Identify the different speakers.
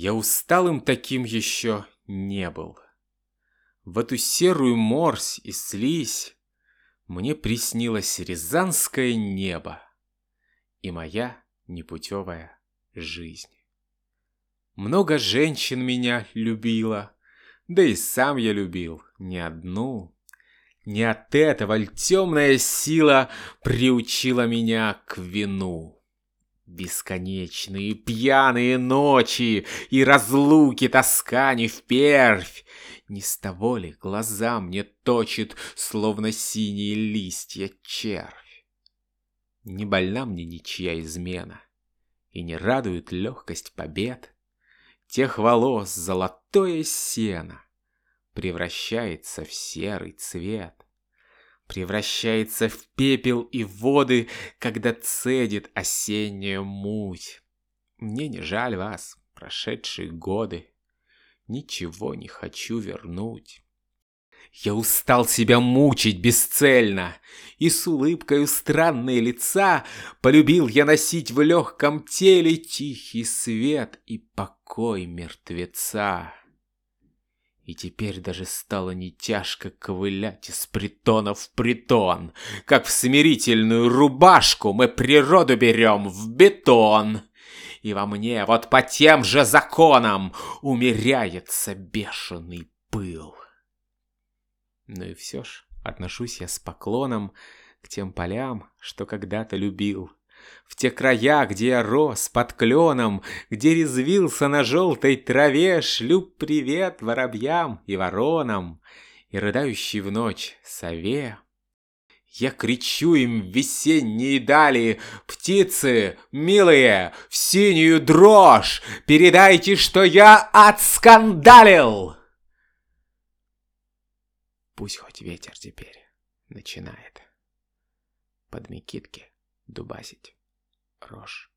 Speaker 1: Я усталым таким еще не был. В эту серую морсь и слизь Мне приснилось рязанское небо И моя непутевая жизнь. Много женщин меня любила, Да и сам я любил не одну. Не от этого ль темная сила Приучила меня к вину. Бесконечные пьяные ночи И разлуки тоска не впервь. Не с того ли глаза мне точит, Словно синие листья червь? Не больна мне ничья измена, И не радует легкость побед. Тех волос золотое сено Превращается в серый цвет превращается в пепел и воды, когда цедит осенняя муть. Мне не жаль вас, прошедшие годы, ничего не хочу вернуть. Я устал себя мучить бесцельно, И с улыбкою странной лица Полюбил я носить в легком теле Тихий свет и покой мертвеца. И теперь даже стало не тяжко ковылять из притона в притон, Как в смирительную рубашку мы природу берем в бетон. И во мне вот по тем же законам умеряется бешеный пыл. Ну и все ж, отношусь я с поклоном к тем полям, что когда-то любил. В те края, где я рос под кленом, Где резвился на желтой траве, Шлю привет воробьям и воронам И рыдающей в ночь сове. Я кричу им в весенние дали, Птицы, милые, в синюю дрожь, Передайте, что я отскандалил! Пусть хоть ветер теперь начинает под Микитки дубасить рожь.